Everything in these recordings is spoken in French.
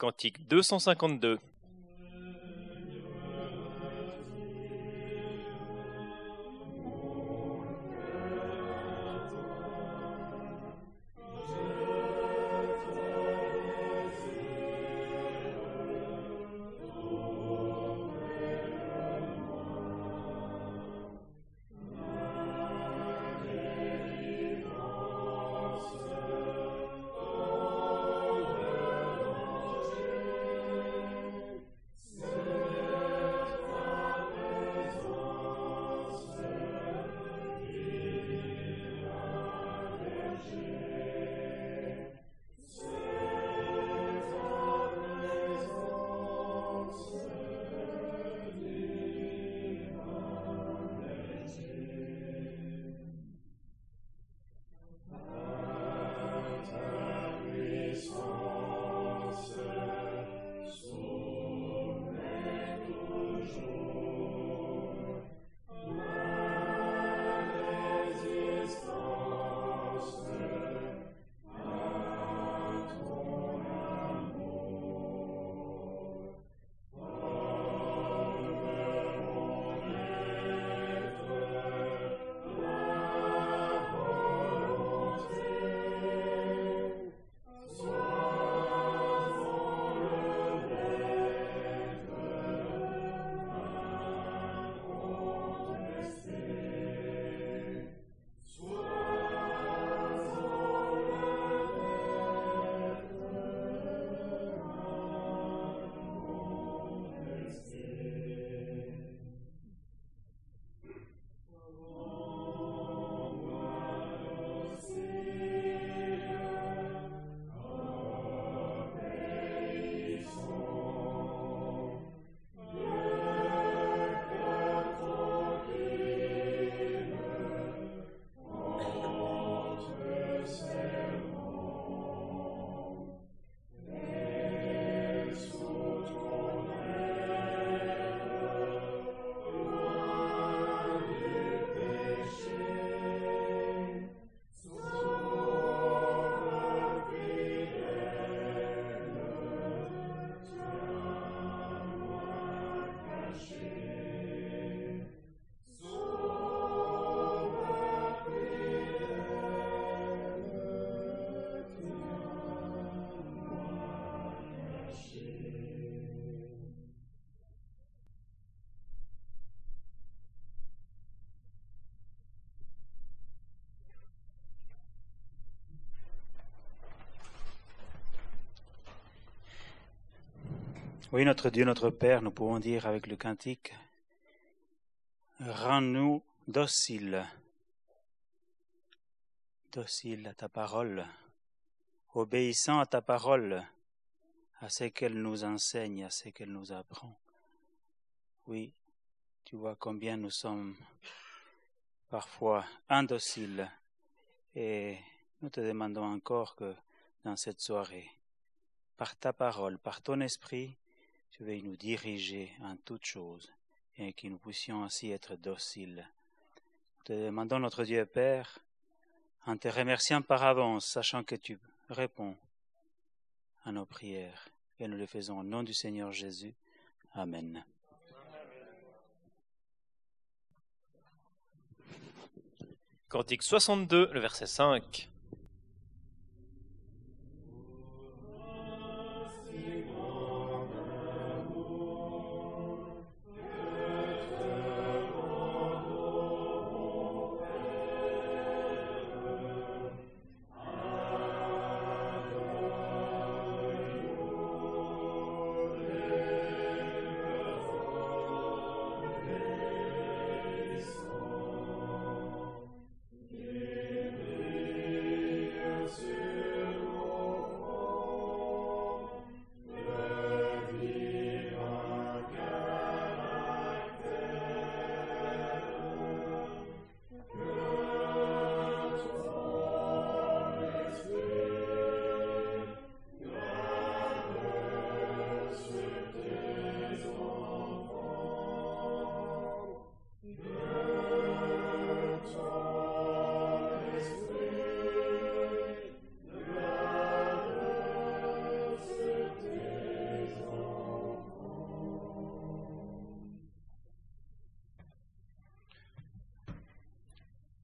Cantique 252. Oui, notre Dieu, notre Père, nous pouvons dire avec le cantique, rends-nous dociles, dociles à ta parole, obéissant à ta parole, à ce qu'elle nous enseigne, à ce qu'elle nous apprend. Oui, tu vois combien nous sommes parfois indociles et nous te demandons encore que dans cette soirée, par ta parole, par ton esprit, tu nous diriger en toutes choses et que nous puissions ainsi être dociles. Te demandons, notre Dieu Père, en te remerciant par avance, sachant que tu réponds à nos prières. Et nous le faisons au nom du Seigneur Jésus. Amen. Cantique 62, le verset 5.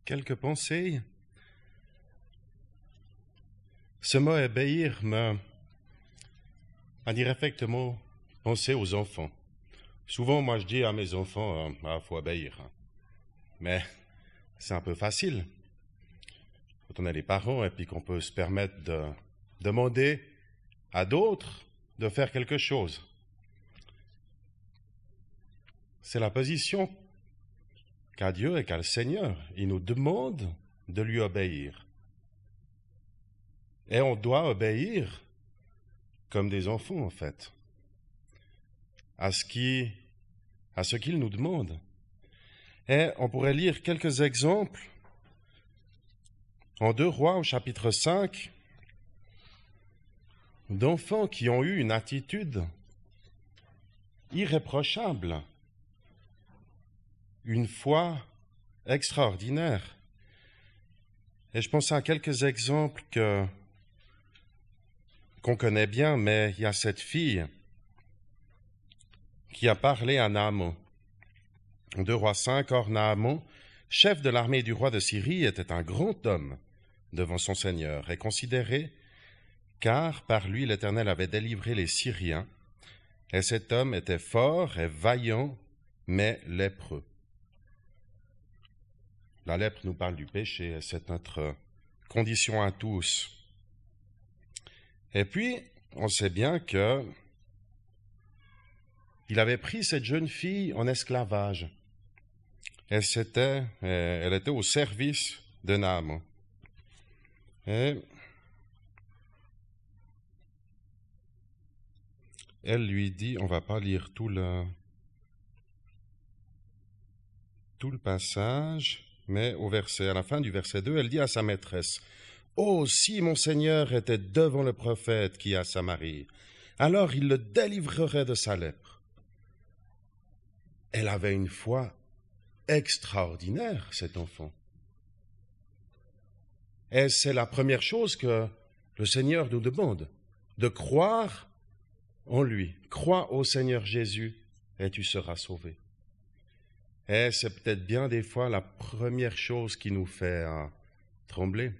Quelques pensées. Ce mot obéir me a directement pensé aux enfants. Souvent, moi, je dis à mes enfants, il euh, ah, faut obéir. Mais c'est un peu facile. Quand on est les parents et puis qu'on peut se permettre de demander à d'autres de faire quelque chose. C'est la position qu'a Dieu et qu'a le Seigneur. Il nous demande de lui obéir. Et on doit obéir comme des enfants, en fait, à ce qui, à ce qu'il nous demande. Et on pourrait lire quelques exemples en deux rois au chapitre 5 d'enfants qui ont eu une attitude irréprochable, une foi extraordinaire. Et je pense à quelques exemples que qu'on connaît bien, mais il y a cette fille qui a parlé à Naaman. De roi 5, or Naaman, chef de l'armée du roi de Syrie, était un grand homme devant son Seigneur et considéré, car par lui l'Éternel avait délivré les Syriens, et cet homme était fort et vaillant, mais lépreux. La lèpre nous parle du péché, c'est notre condition à tous. Et puis, on sait bien que il avait pris cette jeune fille en esclavage. Elle, était, euh, elle était au service de âme. Et elle lui dit, on va pas lire tout le, tout le passage, mais au verset, à la fin du verset 2, elle dit à sa maîtresse, Oh, si mon Seigneur était devant le prophète qui a Samarie, alors il le délivrerait de sa lèpre. Elle avait une foi extraordinaire, cet enfant. Et c'est la première chose que le Seigneur nous demande, de croire en lui. Crois au Seigneur Jésus et tu seras sauvé. Et c'est peut-être bien des fois la première chose qui nous fait euh, trembler.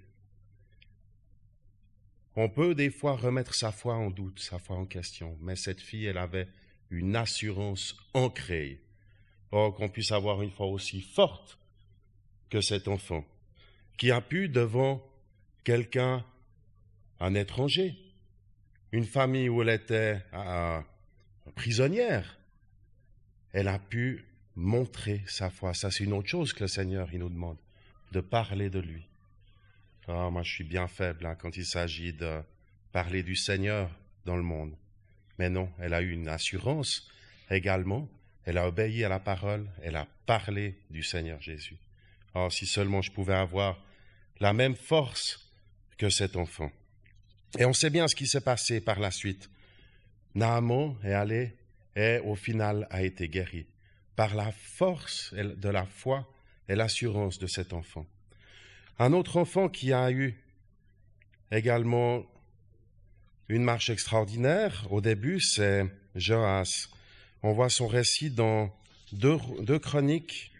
On peut des fois remettre sa foi en doute, sa foi en question, mais cette fille, elle avait une assurance ancrée. Or, qu'on puisse avoir une foi aussi forte que cet enfant, qui a pu, devant quelqu'un, un étranger, une famille où elle était euh, prisonnière, elle a pu montrer sa foi. Ça, c'est une autre chose que le Seigneur, il nous demande, de parler de lui. Ah, moi, je suis bien faible hein, quand il s'agit de parler du Seigneur dans le monde. Mais non, elle a eu une assurance également. Elle a obéi à la parole. Elle a parlé du Seigneur Jésus. Oh, si seulement je pouvais avoir la même force que cet enfant. Et on sait bien ce qui s'est passé par la suite. Naaman est allé et au final a été guéri par la force de la foi et l'assurance de cet enfant. Un autre enfant qui a eu également une marche extraordinaire au début, c'est Joas. On voit son récit dans deux, deux chroniques.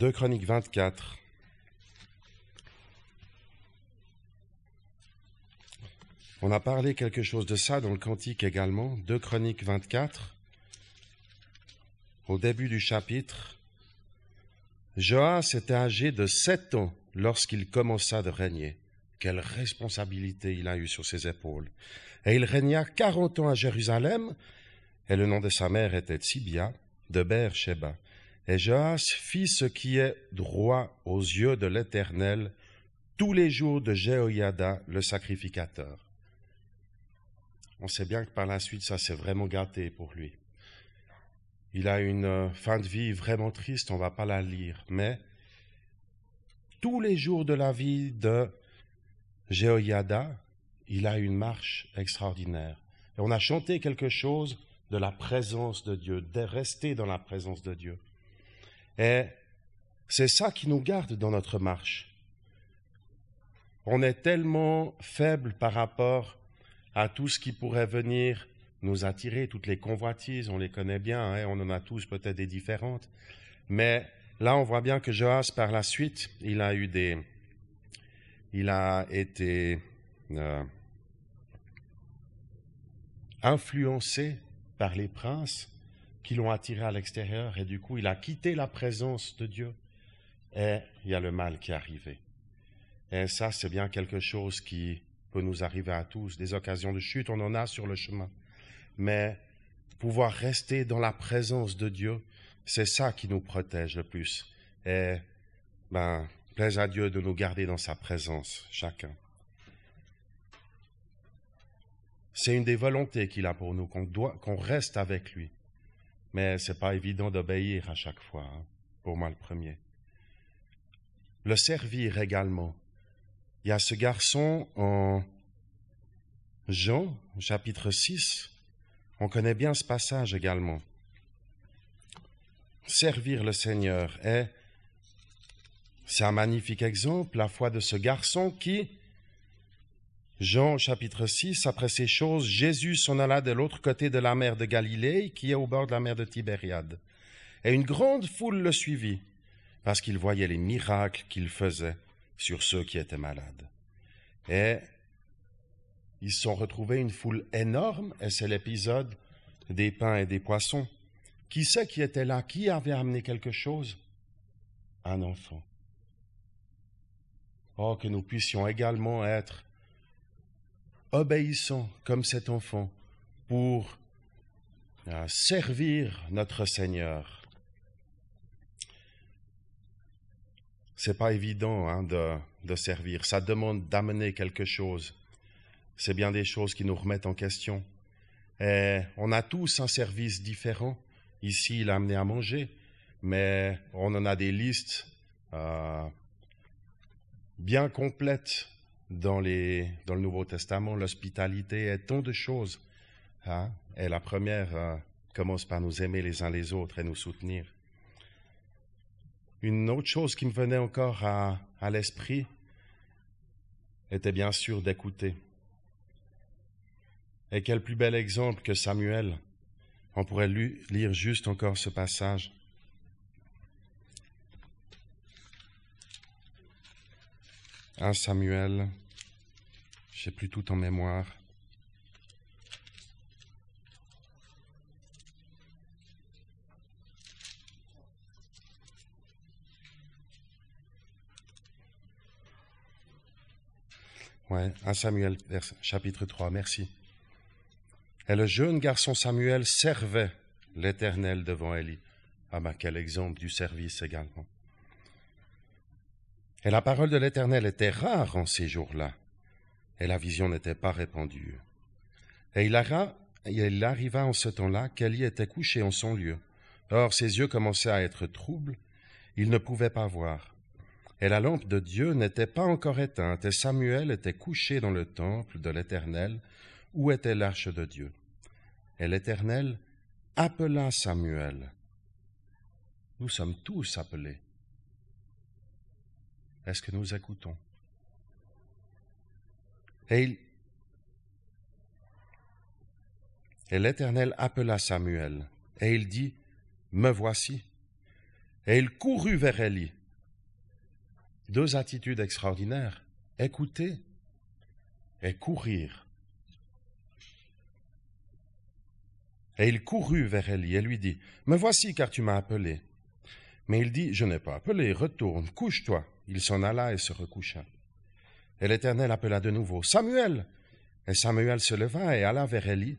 Deux chroniques 24. On a parlé quelque chose de ça dans le Cantique également, 2 Chroniques 24, au début du chapitre. Joas était âgé de sept ans lorsqu'il commença de régner. Quelle responsabilité il a eu sur ses épaules. Et il régna quarante ans à Jérusalem, et le nom de sa mère était Tibia, de Beersheba. Et Joas fit ce qui est droit aux yeux de l'Éternel tous les jours de Jéhoiada, le sacrificateur on sait bien que par la suite, ça s'est vraiment gâté pour lui. Il a une euh, fin de vie vraiment triste, on ne va pas la lire, mais tous les jours de la vie de Jéhoiada, il a une marche extraordinaire. Et on a chanté quelque chose de la présence de Dieu, de rester dans la présence de Dieu. Et c'est ça qui nous garde dans notre marche. on est tellement faible par rapport à tout ce qui pourrait venir nous attirer, toutes les convoitises, on les connaît bien, hein, on en a tous peut-être des différentes. Mais là, on voit bien que Joas, par la suite, il a eu des. Il a été euh, influencé par les princes qui l'ont attiré à l'extérieur et du coup, il a quitté la présence de Dieu et il y a le mal qui est arrivé. Et ça, c'est bien quelque chose qui peut nous arriver à tous. Des occasions de chute, on en a sur le chemin. Mais pouvoir rester dans la présence de Dieu, c'est ça qui nous protège le plus. Et, ben, plaise à Dieu de nous garder dans sa présence, chacun. C'est une des volontés qu'il a pour nous, qu'on reste avec lui. Mais c'est pas évident d'obéir à chaque fois, hein, pour moi le premier. Le servir également. Il y a ce garçon en Jean, chapitre 6. On connaît bien ce passage également. Servir le Seigneur est, c'est un magnifique exemple, la foi de ce garçon qui, Jean chapitre 6, après ces choses, Jésus s'en alla de l'autre côté de la mer de Galilée, qui est au bord de la mer de Tibériade. Et une grande foule le suivit, parce qu'il voyait les miracles qu'il faisait sur ceux qui étaient malades. Et ils se sont retrouvés une foule énorme, et c'est l'épisode des pains et des poissons. Qui c'est qui était là? Qui avait amené quelque chose? Un enfant. Oh, que nous puissions également être obéissants comme cet enfant pour euh, servir notre Seigneur. C'est pas évident hein, de, de servir. Ça demande d'amener quelque chose. C'est bien des choses qui nous remettent en question. Et on a tous un service différent. Ici, il a amené à manger, mais on en a des listes euh, bien complètes dans, le Nouveau Testament. L'hospitalité est tant de choses. Hein? Et la première euh, commence par nous aimer les uns les autres et nous soutenir. Une autre chose qui me venait encore à, l'esprit était bien sûr d'écouter. Et quel plus bel exemple que Samuel. On pourrait lire juste encore ce passage. Un Samuel, je sais plus tout en mémoire. Ouais, 1 Samuel, chapitre 3, merci. Et le jeune garçon Samuel servait l'Éternel devant Élie. Ah ben, quel exemple du service également. Et la parole de l'Éternel était rare en ces jours-là, et la vision n'était pas répandue. Et il, arriva, en ce temps-là qu'Élie était couché en son lieu. Or ses yeux commençaient à être troubles, il ne pouvait pas voir et la lampe de Dieu n'était pas encore éteinte, et Samuel était couché dans le temple de l'Éternel, où était l'arche de Dieu. Et l'Éternel appela Samuel. Nous sommes tous appelés. Est-ce que nous écoutons? Et, l'Éternel appela Samuel, et il dit, Me voici. Et il courut vers Élie deux attitudes extraordinaires, écouter et courir. Et il courut vers Élie et lui dit, Me voici car tu m'as appelé. Mais il dit, Je n'ai pas appelé, retourne, couche-toi. Il s'en alla et se recoucha. Et l'Éternel appela de nouveau, Samuel. Et Samuel se leva et alla vers Élie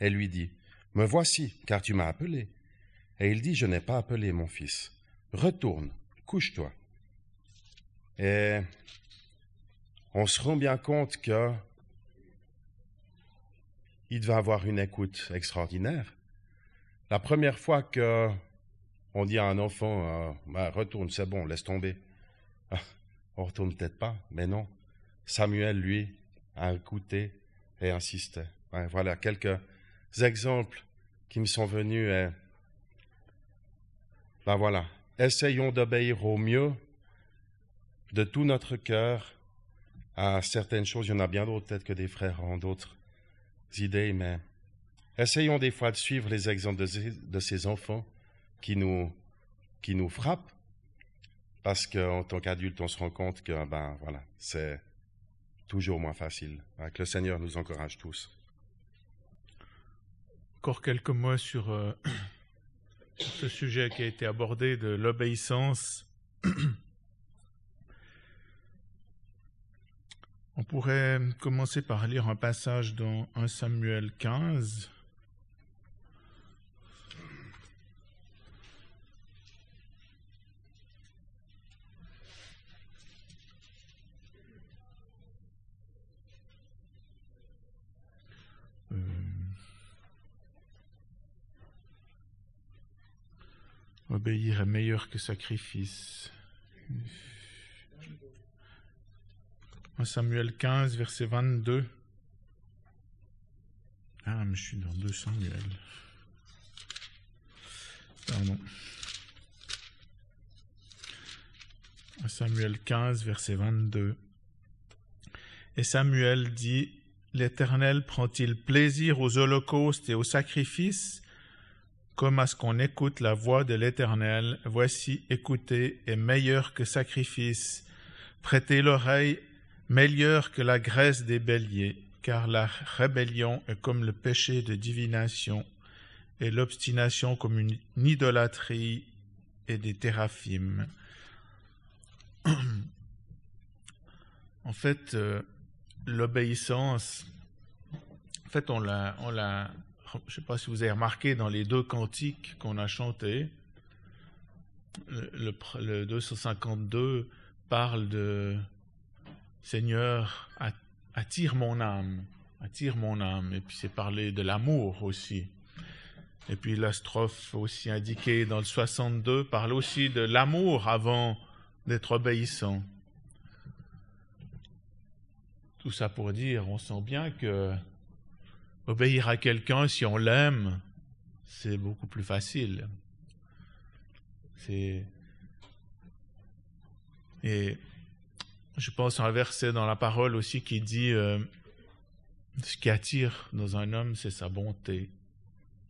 et lui dit, Me voici car tu m'as appelé. Et il dit, Je n'ai pas appelé mon fils. Retourne, couche-toi. Et on se rend bien compte que il devait avoir une écoute extraordinaire. La première fois que on dit à un enfant euh, bah, retourne, c'est bon, laisse tomber. on retourne peut-être pas, mais non. Samuel, lui, a écouté et insistait. voilà quelques exemples qui me sont venus. Ben voilà, essayons d'obéir au mieux de tout notre cœur à certaines choses. Il y en a bien d'autres, peut-être que des frères ont d'autres idées, mais essayons des fois de suivre les exemples de ces, enfants qui nous, qui nous frappent, parce qu'en tant qu'adulte, on se rend compte que, ben voilà, c'est toujours moins facile. Que le Seigneur nous encourage tous. Encore quelques mots sur euh, ce sujet qui a été abordé de l'obéissance. On pourrait commencer par lire un passage dans 1 Samuel 15. Obéir est meilleur que sacrifice. 1 Samuel 15, verset 22. Ah, mais je suis dans 2 Samuel. Pardon. 1 Samuel 15, verset 22. Et Samuel dit, L'Éternel prend-il plaisir aux holocaustes et aux sacrifices? Comme à ce qu'on écoute la voix de l'Éternel Voici, écoutez est meilleur que sacrifice. Prêtez l'oreille meilleur que la graisse des béliers, car la rébellion est comme le péché de divination, et l'obstination comme une idolâtrie et des téraphimes. en fait, euh, l'obéissance, en fait, on l'a, je ne sais pas si vous avez remarqué dans les deux cantiques qu'on a chantés, le, le, le 252 parle de Seigneur, attire mon âme, attire mon âme. Et puis c'est parler de l'amour aussi. Et puis la strophe aussi indiquée dans le 62 parle aussi de l'amour avant d'être obéissant. Tout ça pour dire, on sent bien que obéir à quelqu'un, si on l'aime, c'est beaucoup plus facile. Et je pense à un verset dans la parole aussi qui dit euh, ce qui attire dans un homme, c'est sa bonté.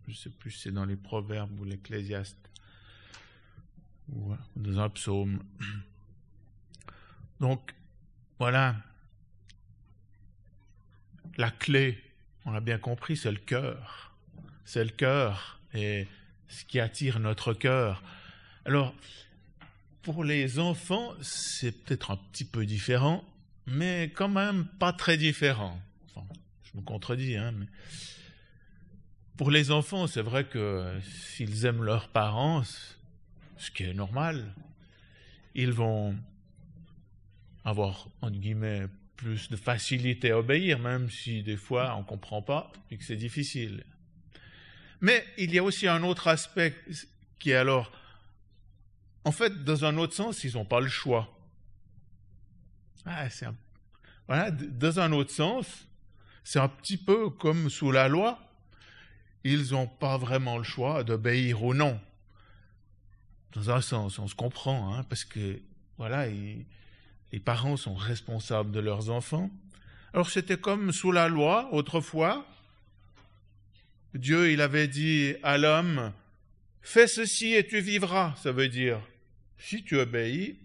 Je ne sais plus si c'est dans les Proverbes ou l'Ecclésiaste ou dans un psaume. Donc, voilà. La clé, on l'a bien compris, c'est le cœur. C'est le cœur et ce qui attire notre cœur. Alors, pour les enfants, c'est peut-être un petit peu différent, mais quand même pas très différent. Je me contredis, hein, pour les enfants, c'est vrai que s'ils aiment leurs parents, ce qui est normal, ils vont avoir, entre guillemets, plus de facilité à obéir, même si des fois on ne comprend pas et que c'est difficile. Mais il y a aussi un autre aspect qui est alors en fait, dans un autre sens, ils n'ont pas le choix. Ah, voilà, dans un autre sens, c'est un petit peu comme sous la loi. Ils n'ont pas vraiment le choix d'obéir ou non. Dans un sens, on se comprend, hein, parce que voilà, les parents sont responsables de leurs enfants. Alors c'était comme sous la loi autrefois. Dieu, il avait dit à l'homme, fais ceci et tu vivras. Ça veut dire, si tu obéis,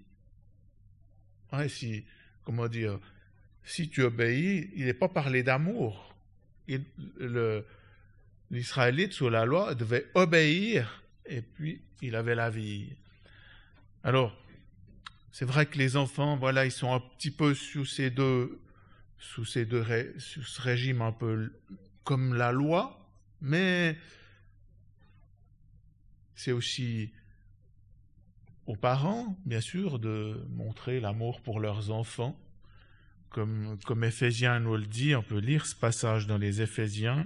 comment dire, si tu obéis, il n'est pas parlé d'amour. L'Israélite, sous la loi, devait obéir et puis il avait la vie. Alors, c'est vrai que les enfants, voilà, ils sont un petit peu sous ces deux, sous ces deux, sous ce régime un peu comme la loi, mais c'est aussi aux parents, bien sûr, de montrer l'amour pour leurs enfants. Comme, comme nous le dit, on peut lire ce passage dans les Éphésiens.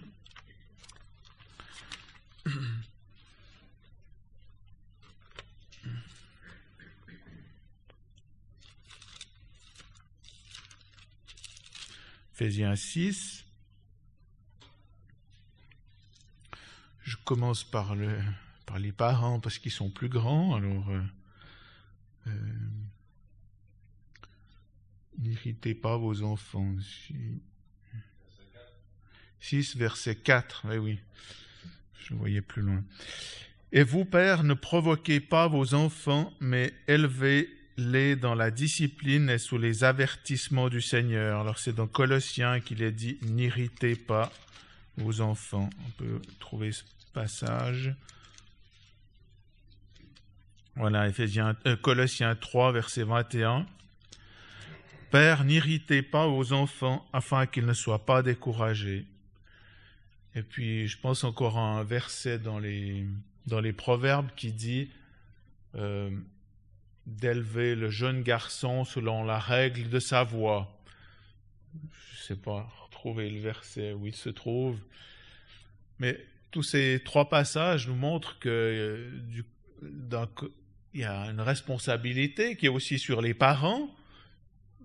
Éphésiens 6. Je commence par, le, par les parents parce qu'ils sont plus grands. Alors, euh, euh, N'irritez pas vos enfants. 6, verset 4. Oui, oui. Je voyais plus loin. Et vous, pères, ne provoquez pas vos enfants, mais élevez-les dans la discipline et sous les avertissements du Seigneur. Alors c'est dans Colossiens qu'il est dit, n'irritez pas vos enfants. On peut trouver ce passage. Voilà, Ephésiens, euh, Colossiens 3, verset 21. Père, n'irritez pas vos enfants afin qu'ils ne soient pas découragés. Et puis, je pense encore à un verset dans les, dans les Proverbes qui dit euh, d'élever le jeune garçon selon la règle de sa voix. Je ne sais pas retrouver le verset où il se trouve. Mais tous ces trois passages nous montrent que euh, il y a une responsabilité qui est aussi sur les parents,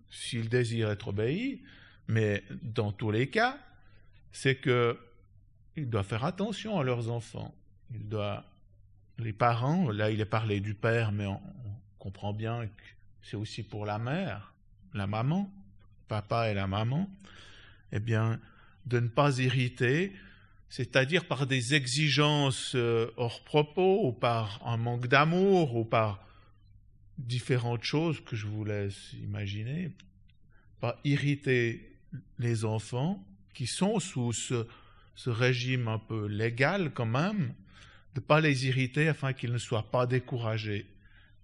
s'ils désirent être obéis, mais dans tous les cas, c'est que ils doivent faire attention à leurs enfants. Les parents, là il est parlé du père, mais on, comprend bien que c'est aussi pour la mère, la maman, papa et la maman, eh bien, de ne pas irriter, c'est-à-dire par des exigences euh, hors propos, ou par un manque d'amour, ou par différentes choses que je vous laisse imaginer, pas irriter les enfants qui sont sous ce, régime un peu légal quand même, de ne pas les irriter afin qu'ils ne soient pas découragés,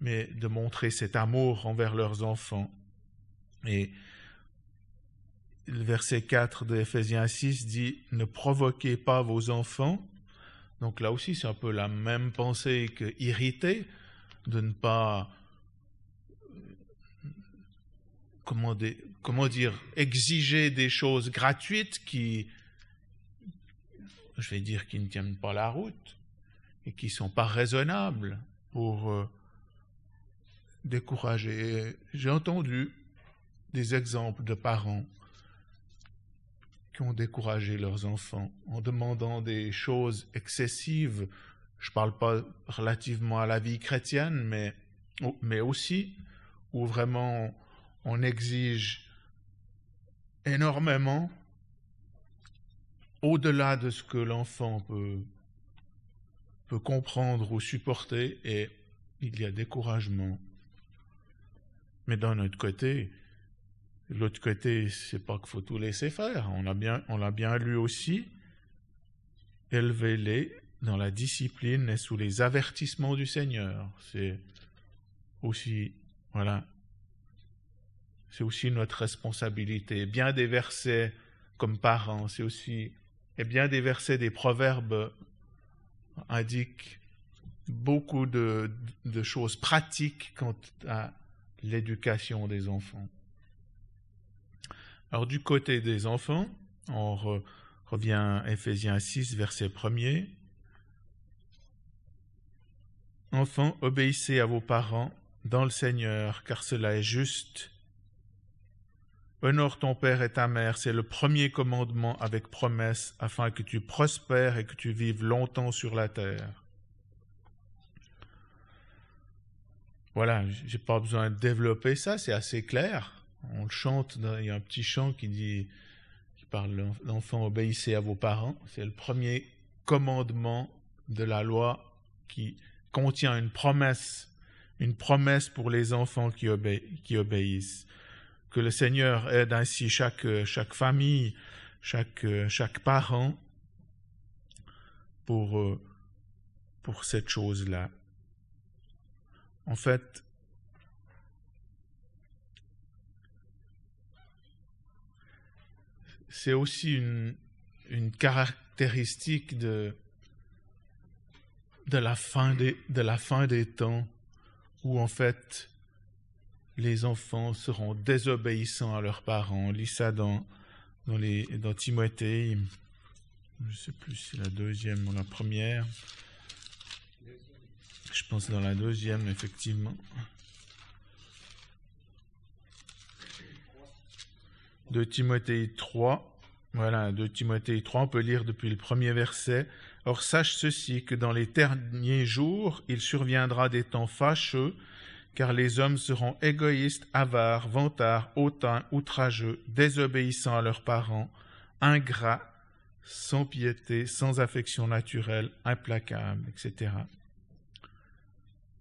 mais de montrer cet amour envers leurs enfants. Et le verset 4 de Ephésiens 6 dit Ne provoquez pas vos enfants. Donc là aussi, c'est un peu la même pensée que irriter, de ne pas, comment, comment dire, exiger des choses gratuites qui, je vais dire, qui ne tiennent pas la route et qui ne sont pas raisonnables pour décourager. J'ai entendu des exemples de parents qui ont découragé leurs enfants en demandant des choses excessives. Je ne parle pas relativement à la vie chrétienne, mais, mais aussi où vraiment on exige énormément au-delà de ce que l'enfant peut, peut comprendre ou supporter, et il y a découragement. Mais d'un autre côté, L'autre côté, c'est pas qu'il faut tout laisser faire. On l'a bien, on l'a bien lu aussi. Élevez-les dans la discipline et sous les avertissements du Seigneur. C'est aussi, voilà, c'est aussi notre responsabilité. Bien des versets comme parents, c'est aussi, et bien des versets des proverbes indiquent beaucoup de choses pratiques quant à l'éducation des enfants. Alors du côté des enfants, on revient à Ephésiens 6, verset 1er. Enfants, obéissez à vos parents dans le Seigneur, car cela est juste. Honore ton père et ta mère, c'est le premier commandement avec promesse, afin que tu prospères et que tu vives longtemps sur la terre. Voilà, j'ai pas besoin de développer ça, c'est assez clair on le chante, il y a un petit chant qui dit, qui parle l'enfant obéissez à vos parents. C'est le premier commandement de la loi qui contient une promesse, une promesse pour les enfants qui, obéissent. Que le Seigneur aide ainsi chaque, chaque famille, chaque, chaque parent pour, pour cette chose-là. En fait, c'est aussi une, caractéristique de, de, la fin des, de la fin des temps où en fait les enfants seront désobéissants à leurs parents. On ça dans, dans, les, dans Timothée, je ne sais plus si c'est la deuxième ou la première. Je pense dans la deuxième, effectivement. de Timothée 3. Voilà, de Timothée 3, on peut lire depuis le premier verset. Or sache ceci, que dans les derniers jours, il surviendra des temps fâcheux car les hommes seront égoïstes, avares, vantards, hautains, outrageux, désobéissants à leurs parents, ingrats, sans piété, sans affection naturelle, implacables, etc.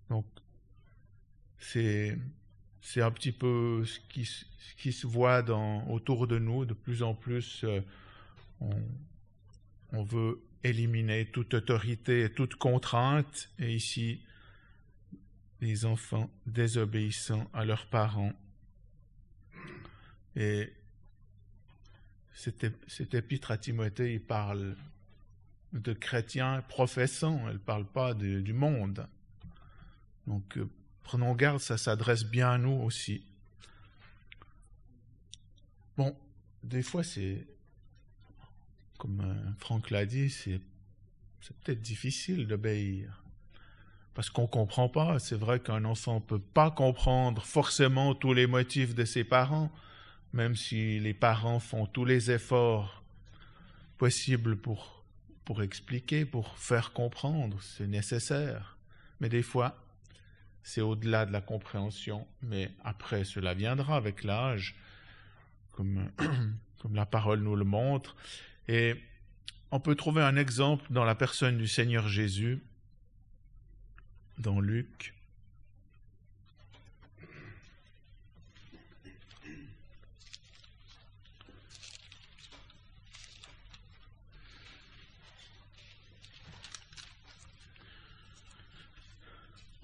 Donc, c'est, c'est un petit peu ce qui, qui se voit dans, autour de nous. De plus en plus, euh, on, on veut éliminer toute autorité et toute contrainte. Et ici, les enfants désobéissant à leurs parents. Et cet, épître à Timothée, il parle de chrétiens professants, elle ne parle pas du monde. Donc euh, prenons garde, ça s'adresse bien à nous aussi. Bon, des fois c'est, comme euh, Franck l'a dit, c'est peut-être difficile d'obéir parce qu'on ne comprend pas. C'est vrai qu'un enfant ne peut pas comprendre forcément tous les motifs de ses parents, même si les parents font tous les efforts possibles pour, pour expliquer, pour faire comprendre, c'est nécessaire. Mais des fois, c'est au-delà de la compréhension, mais après cela viendra avec l'âge, comme, la parole nous le montre. Et on peut trouver un exemple dans la personne du Seigneur Jésus dans Luc.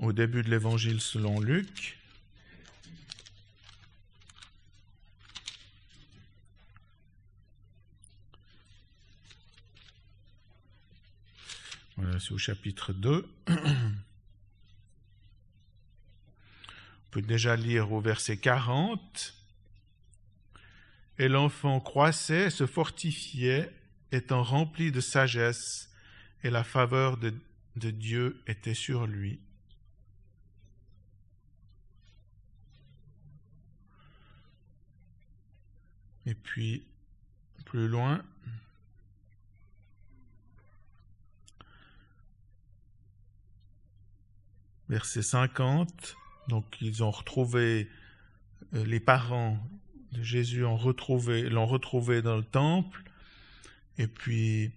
Au début de l'évangile selon Luc, Voilà, c'est au chapitre 2. peut déjà lire au verset 40. Et l'enfant croissait, se fortifiait, étant rempli de sagesse, et la faveur de Dieu était sur lui. Et puis, plus loin, verset 50, donc ils ont retrouvé, euh, les parents de Jésus l'ont retrouvé dans le temple. Et puis,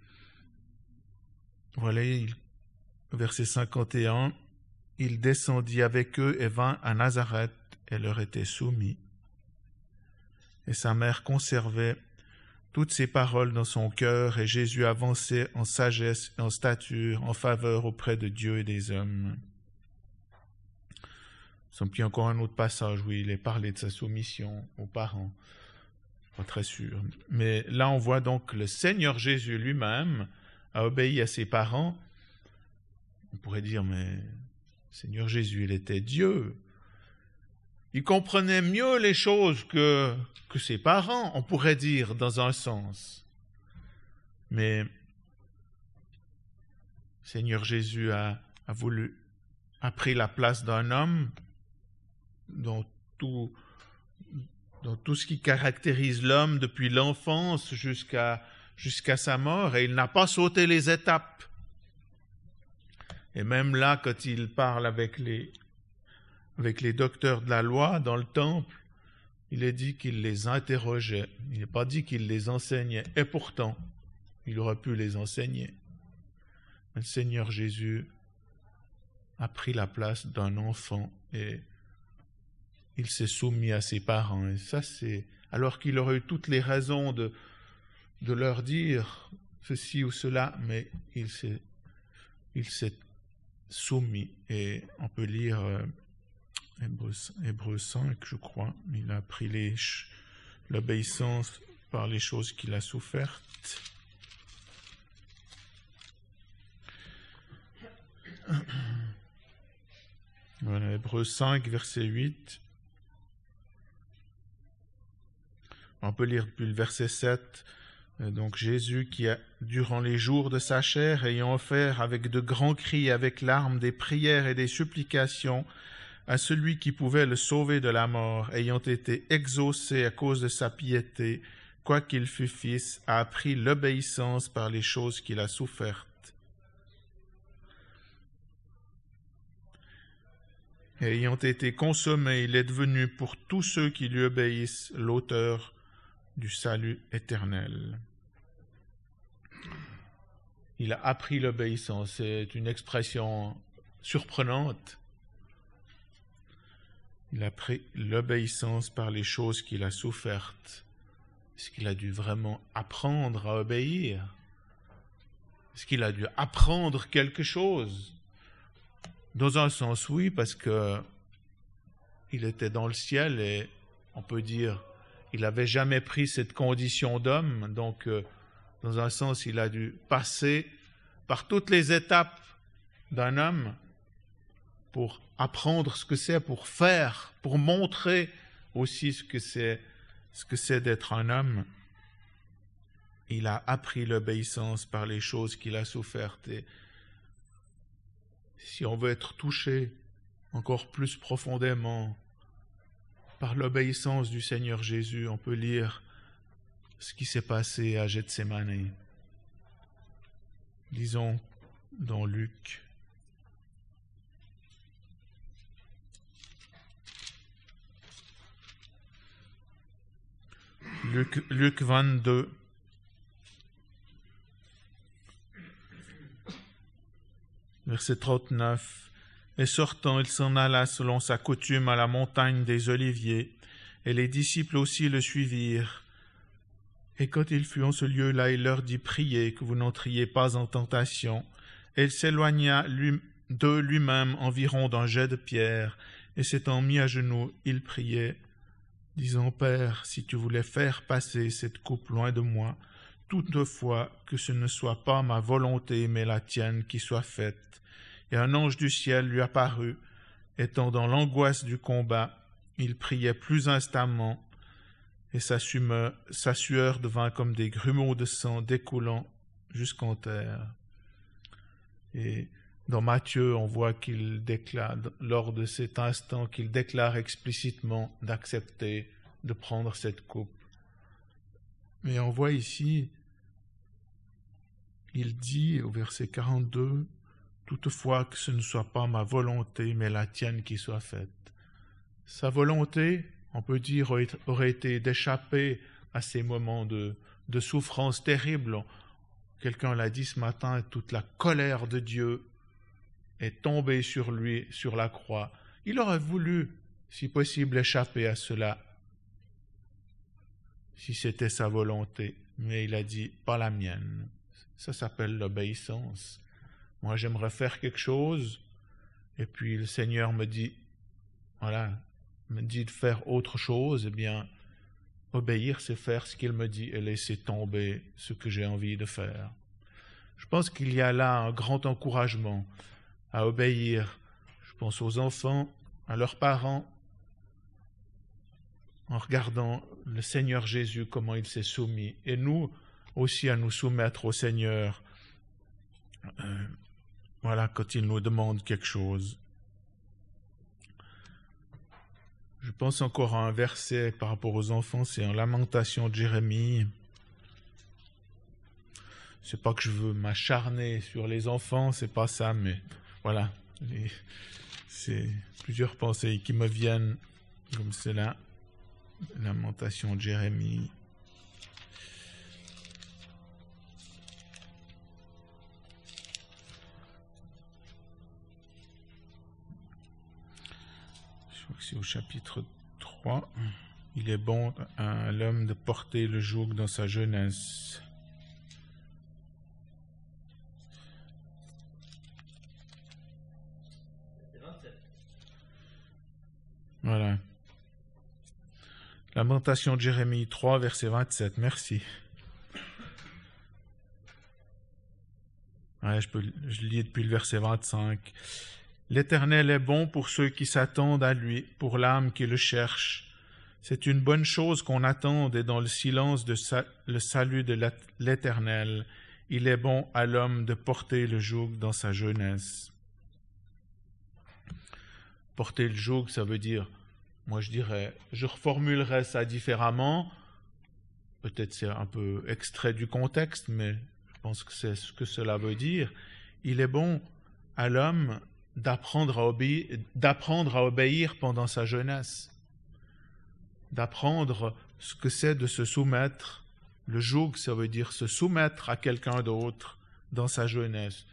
voilà, verset 51, il descendit avec eux et vint à Nazareth et leur était soumis. Et sa mère conservait toutes ces paroles dans son cœur, et Jésus avançait en sagesse et en stature, en faveur auprès de Dieu et des hommes. Puis encore un autre passage? Où il est parlé de sa soumission aux parents. Pas très sûr. Mais là, on voit donc le Seigneur Jésus lui-même a obéi à ses parents. On pourrait dire, mais Seigneur Jésus, il était Dieu. Il comprenait mieux les choses que, ses parents, on pourrait dire dans un sens. Mais Seigneur Jésus a, voulu, a pris la place d'un homme dans tout, dans tout ce qui caractérise l'homme depuis l'enfance jusqu'à jusqu'à sa mort, et il n'a pas sauté les étapes. Et même là, quand il parle avec les, avec les docteurs de la loi dans le temple, il est dit qu'il les interrogeait. Il n'est pas dit qu'il les enseignait. Et pourtant, il aurait pu les enseigner. Le Seigneur Jésus a pris la place d'un enfant et il s'est soumis à ses parents. Et ça, c'est alors qu'il aurait eu toutes les raisons de, de leur dire ceci ou cela, mais il s'est, il s'est soumis. Et on peut lire Hébreu, 5, je crois. Il a pris l'obéissance par les choses qu'il a souffertes. Voilà, Hébreu 5, verset 8. On peut lire depuis le verset 7. Euh, donc Jésus qui a, durant les jours de sa chair, ayant offert avec de grands cris avec larmes des prières et des supplications à celui qui pouvait le sauver de la mort, ayant été exaucé à cause de sa piété, quoiqu'il fût fils, a appris l'obéissance par les choses qu'il a souffertes. ayant été consommé, il est devenu pour tous ceux qui lui obéissent l'auteur du salut éternel. Il a appris l'obéissance. C'est une expression surprenante. Il a pris l'obéissance par les choses qu'il a souffertes. Est-ce qu'il a dû vraiment apprendre à obéir? Est-ce qu'il a dû apprendre quelque chose? Dans un sens, oui, parce que il était dans le ciel et on peut dire il n'avait jamais pris cette condition d'homme, donc euh, dans un sens, il a dû passer par toutes les étapes d'un homme pour apprendre ce que c'est, pour faire, pour montrer aussi ce que c'est, ce que c'est d'être un homme. Il a appris l'obéissance par les choses qu'il a souffertes. Et si on veut être touché encore plus profondément par l'obéissance du Seigneur Jésus, on peut lire ce qui s'est passé à Gethsemane. Lisons dans Luc. Luc, Luc 22. Verset 39. Et sortant, il s'en alla selon sa coutume à la montagne des Oliviers, et les disciples aussi le suivirent. Et quand il fut en ce lieu-là, il leur dit Priez que vous n'entriez pas en tentation. Et il s'éloigna de lui-même environ d'un jet de pierre, et s'étant mis à genoux, il priait, disant Père, si tu voulais faire passer cette coupe loin de moi, toutefois que ce ne soit pas ma volonté, mais la tienne qui soit faite. Et un ange du ciel lui apparut, étant dans l'angoisse du combat, il priait plus instamment, et sa, sueur devint comme des grumeaux de sang découlant jusqu'en terre. Dans Matthieu, on voit qu'il déclare, lors de cet instant, qu'il déclare explicitement d'accepter de prendre cette coupe. Mais on voit ici, il dit au verset 42, Toutefois que ce ne soit pas ma volonté, mais la tienne qui soit faite. Sa volonté, on peut dire, aurait été d'échapper à ces moments de, souffrance terrible. Quelqu'un l'a dit ce matin, toute la colère de Dieu est tombée sur lui, sur la croix. Il aurait voulu, si possible, échapper à cela, si c'était sa volonté, mais il a dit, pas la mienne. Ça s'appelle l'obéissance. Moi, j'aimerais faire quelque chose, et puis le Seigneur me dit, voilà, me dit de faire autre chose, eh bien, obéir, c'est faire ce qu'il me dit et laisser tomber ce que j'ai envie de faire. Je pense qu'il y a là un grand encouragement à obéir. Je pense aux enfants, à leurs parents, en regardant le Seigneur Jésus, comment il s'est soumis, et nous aussi à nous soumettre au Seigneur, euh, voilà, quand il nous demande quelque chose. Je pense encore à un verset par rapport aux enfants, c'est en Lamentation de Jérémie. C'est pas que je veux m'acharner sur les enfants, c'est pas ça, mais voilà. C'est plusieurs pensées qui me viennent comme cela. Lamentation de Jérémie. c'est au chapitre 3. Il est bon à l'homme de porter le joug dans sa jeunesse. Voilà. Lamentation de Jérémie 3, verset 27. Merci. je, lis depuis le verset 25. L'Éternel est bon pour ceux qui s'attendent à lui, pour l'âme qui le cherche. C'est une bonne chose qu'on attende et dans le silence de le salut de l'Éternel. Il est bon à l'homme de porter le joug dans sa jeunesse. Porter le joug, ça veut dire, moi je dirais, je reformulerais ça différemment. Peut-être c'est un peu extrait du contexte, mais je pense que c'est ce que cela veut dire. Il est bon à l'homme d'apprendre à, obéir, à obéir pendant sa jeunesse, d'apprendre ce que c'est de se soumettre. Le joug, ça veut dire se soumettre à quelqu'un d'autre dans sa jeunesse.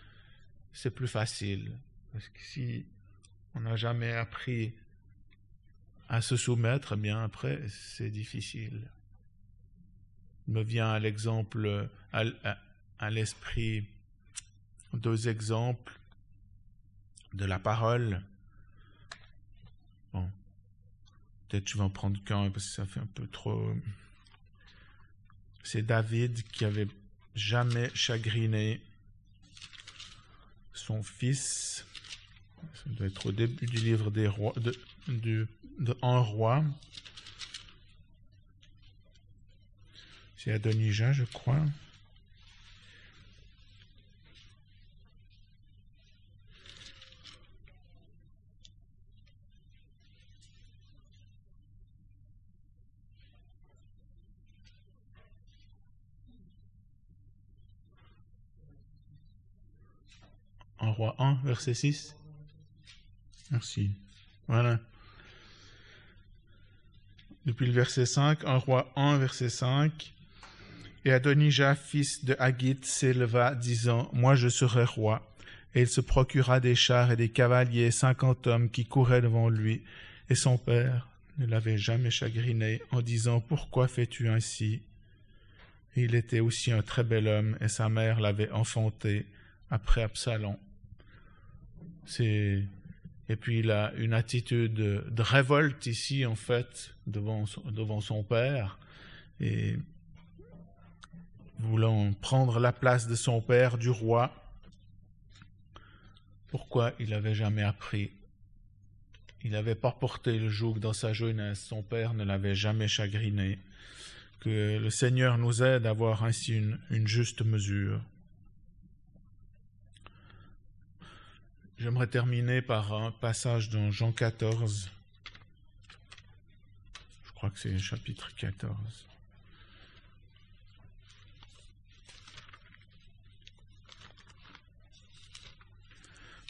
C'est plus facile. Parce que si on n'a jamais appris à se soumettre, eh bien après, c'est difficile. Il me vient à l'exemple, à, l'esprit, deux exemples de la parole. Bon, peut-être je vais en prendre qu'un parce que ça fait un peu trop. C'est David qui avait jamais chagriné son fils. Ça doit être au début du livre des rois, de, de, de Un roi. C'est Adonijah, je crois. En roi 1, verset 6. Merci. Voilà. Depuis le verset 5, en roi 1, verset 5. Et Adonijah, fils de Haggith, s'éleva, disant Moi je serai roi. Et il se procura des chars et des cavaliers, cinquante hommes qui couraient devant lui. Et son père ne l'avait jamais chagriné en disant Pourquoi fais-tu ainsi? Il était aussi un très bel homme, et sa mère l'avait enfanté après Absalom. C'est et puis il a une attitude de révolte ici en fait devant son, père et voulant prendre la place de son père, du roi. Pourquoi il n'avait jamais appris? Il n'avait pas porté le joug dans sa jeunesse, son père ne l'avait jamais chagriné. Que le Seigneur nous aide à avoir ainsi une juste mesure. J'aimerais terminer par un passage dans Jean 14. Je crois que c'est chapitre 14.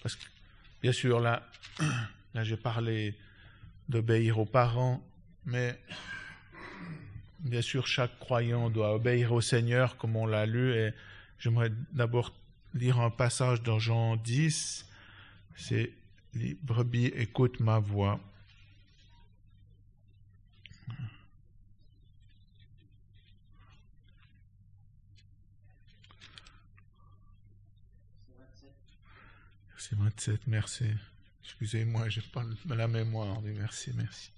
Parce que, bien sûr, là, là j'ai parlé d'obéir aux parents, mais bien sûr, chaque croyant doit obéir au Seigneur, comme on l'a lu, et j'aimerais d'abord lire un passage dans Jean 10, c'est les brebis écoutent ma voix. Verset 27, merci. Excusez-moi, je n'ai pas la mémoire. Merci, merci.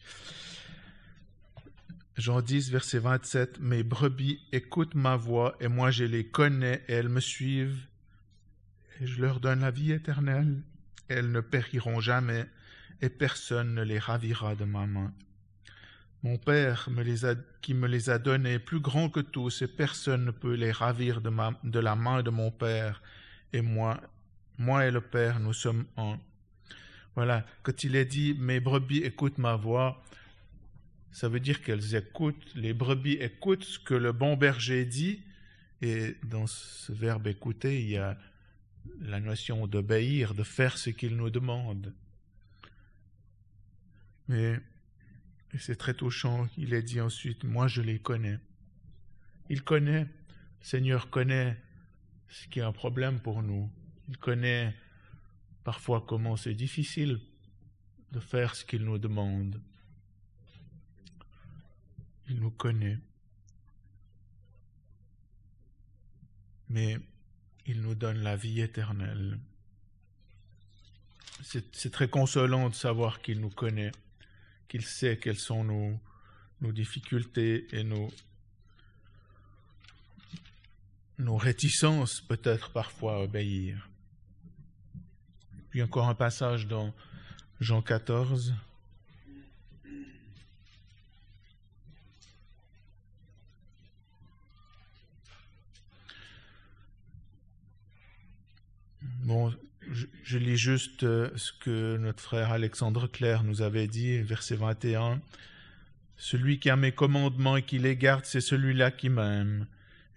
Jean 10, verset 27, Mes brebis écoutent ma voix, et moi je les connais, et elles me suivent, et je leur donne la vie éternelle elles ne périront jamais, et personne ne les ravira de ma main. Mon Père qui me les a donnés, plus grand que tous, et personne ne peut les ravir de, de la main de mon Père, et moi, moi et le Père, nous sommes un. Voilà, quand il est dit Mes brebis écoutent ma voix, ça veut dire qu'elles écoutent, les brebis écoutent ce que le bon berger dit, et dans ce verbe écouter, il y a la notion d'obéir, de faire ce qu'il nous demande. Mais c'est très touchant, il est dit ensuite, moi je les connais. Il connaît, le Seigneur connaît ce qui est un problème pour nous. Il connaît parfois comment c'est difficile de faire ce qu'il nous demande. Il nous connaît. Mais il nous donne la vie éternelle. C'est très consolant de savoir qu'il nous connaît, qu'il sait quelles sont nos, difficultés et nos, nos réticences peut-être parfois à obéir. Puis encore un passage dans Jean 14. Bon, je, lis juste ce que notre frère Alexandre Claire nous avait dit, verset 21. Celui qui a mes commandements et qui les garde, c'est celui-là qui m'aime,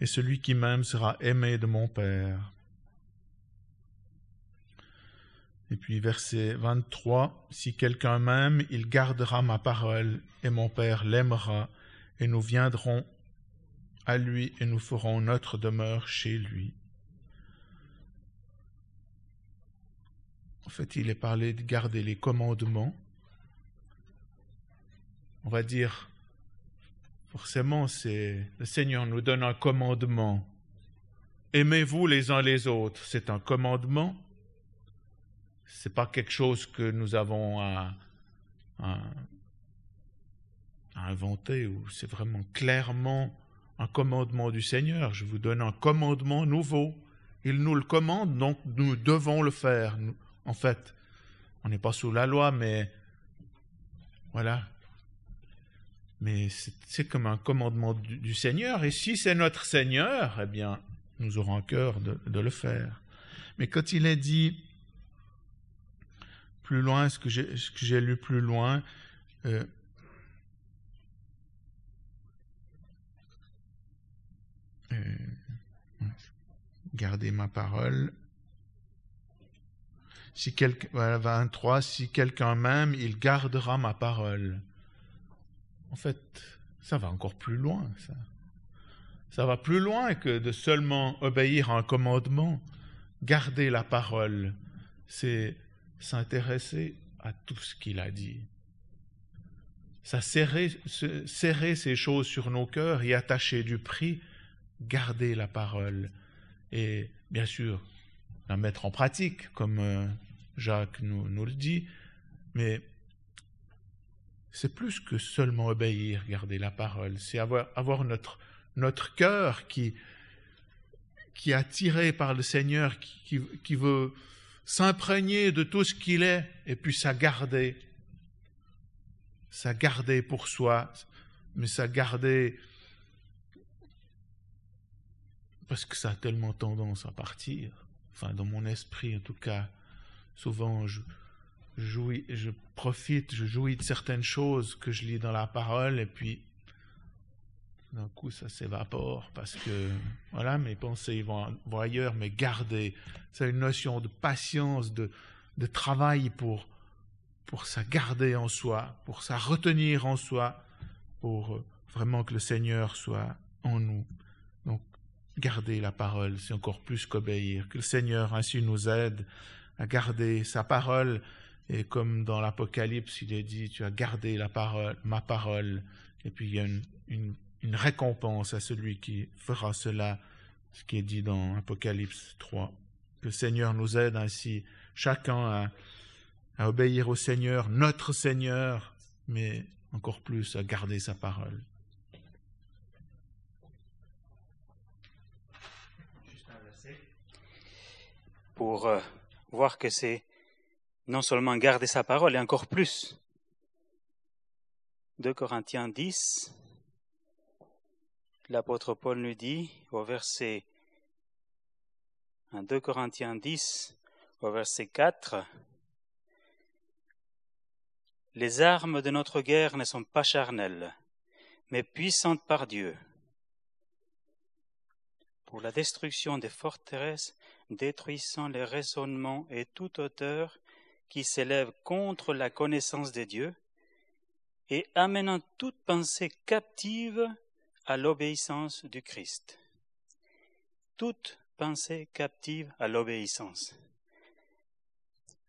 et celui qui m'aime sera aimé de mon Père. Et puis verset 23, Si quelqu'un m'aime, il gardera ma parole, et mon Père l'aimera, et nous viendrons à lui, et nous ferons notre demeure chez lui. En fait, il est parlé de garder les commandements. On va dire, forcément, c'est le Seigneur nous donne un commandement. Aimez-vous les uns les autres, c'est un commandement c'est pas quelque chose que nous avons à, inventer, c'est vraiment clairement un commandement du Seigneur. Je vous donne un commandement nouveau. Il nous le commande, donc nous devons le faire. En fait, on n'est pas sous la loi, mais voilà. Mais c'est comme un commandement du, Seigneur, et si c'est notre Seigneur, eh bien, nous aurons un cœur de, de le faire. Mais quand il est dit plus loin, ce que j'ai lu plus loin, euh, euh, gardez ma parole. Si quelqu'un, voilà, 23, si quelqu'un m'aime, il gardera ma parole. En fait, ça va encore plus loin, ça. Ça va plus loin que de seulement obéir à un commandement. Garder la parole, c'est s'intéresser à tout ce qu'il a dit. Ça serrer, serrer ces choses sur nos cœurs et attacher du prix, garder la parole et bien sûr la mettre en pratique, comme euh, Jacques nous, nous le dit, mais c'est plus que seulement obéir, garder la parole, c'est avoir, notre, notre cœur qui, qui est attiré par le Seigneur, qui, qui veut s'imprégner de tout ce qu'il est et puis ça garder. Ça garder pour soi, mais ça garder parce que ça a tellement tendance à partir. Enfin, dans mon esprit, en tout cas, souvent je, jouis, je profite, je jouis de certaines choses que je lis dans la parole et puis d'un coup ça s'évapore parce que voilà mes pensées vont, ailleurs. Mais garder c'est une notion de patience de, de travail pour pour ça garder en soi pour ça retenir en soi pour euh, vraiment que le Seigneur soit en nous. Donc garder la parole c'est encore plus qu'obéir. Que le Seigneur ainsi nous aide à garder sa parole et comme dans l'Apocalypse il est dit tu as gardé la parole ma parole et puis il y a une, récompense à celui qui fera cela, ce qui est dit dans Apocalypse 3. Que le Seigneur nous aide ainsi, chacun à, à obéir au Seigneur, notre Seigneur, mais encore plus à garder sa parole. Pour euh, voir que c'est non seulement garder sa parole, et encore plus. 2 Corinthiens 10, l'apôtre Paul nous dit au verset 2 Corinthiens 10, au verset 4, Les armes de notre guerre ne sont pas charnelles, mais puissantes par Dieu, pour la destruction des forteresses, détruisant les raisonnements et toute hauteur qui s'élève contre la connaissance de Dieu, et amenant toute pensée captive à l'obéissance du Christ. Toute pensée captive à l'obéissance.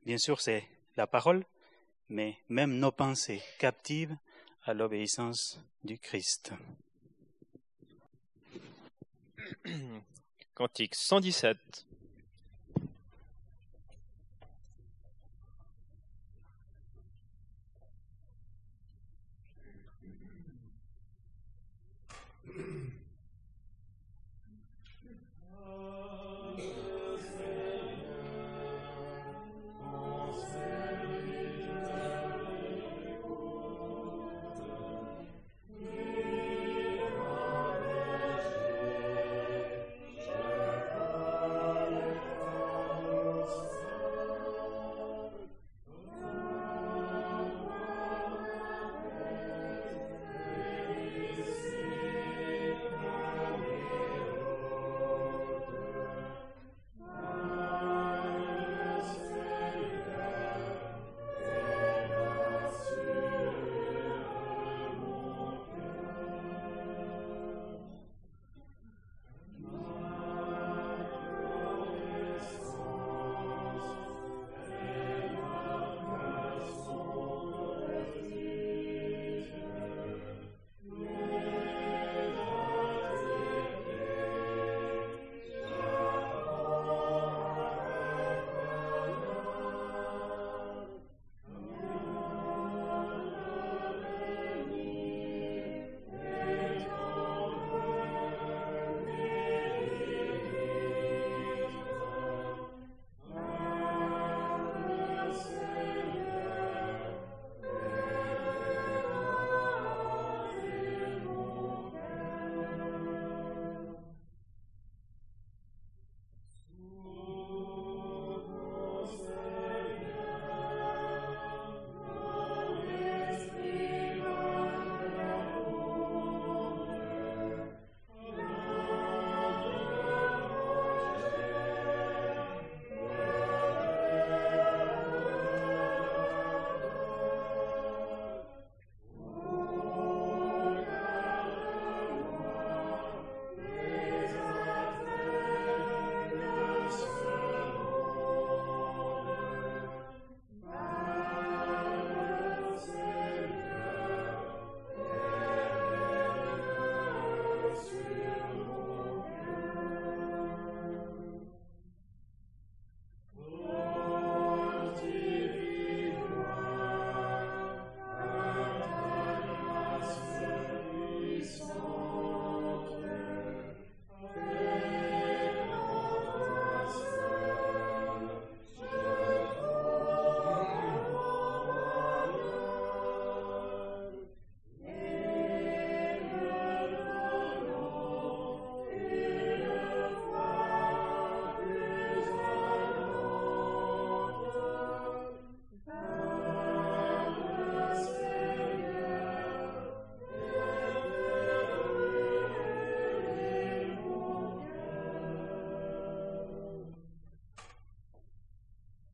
Bien sûr, c'est la parole, mais même nos pensées captives à l'obéissance du Christ. Cantique 117.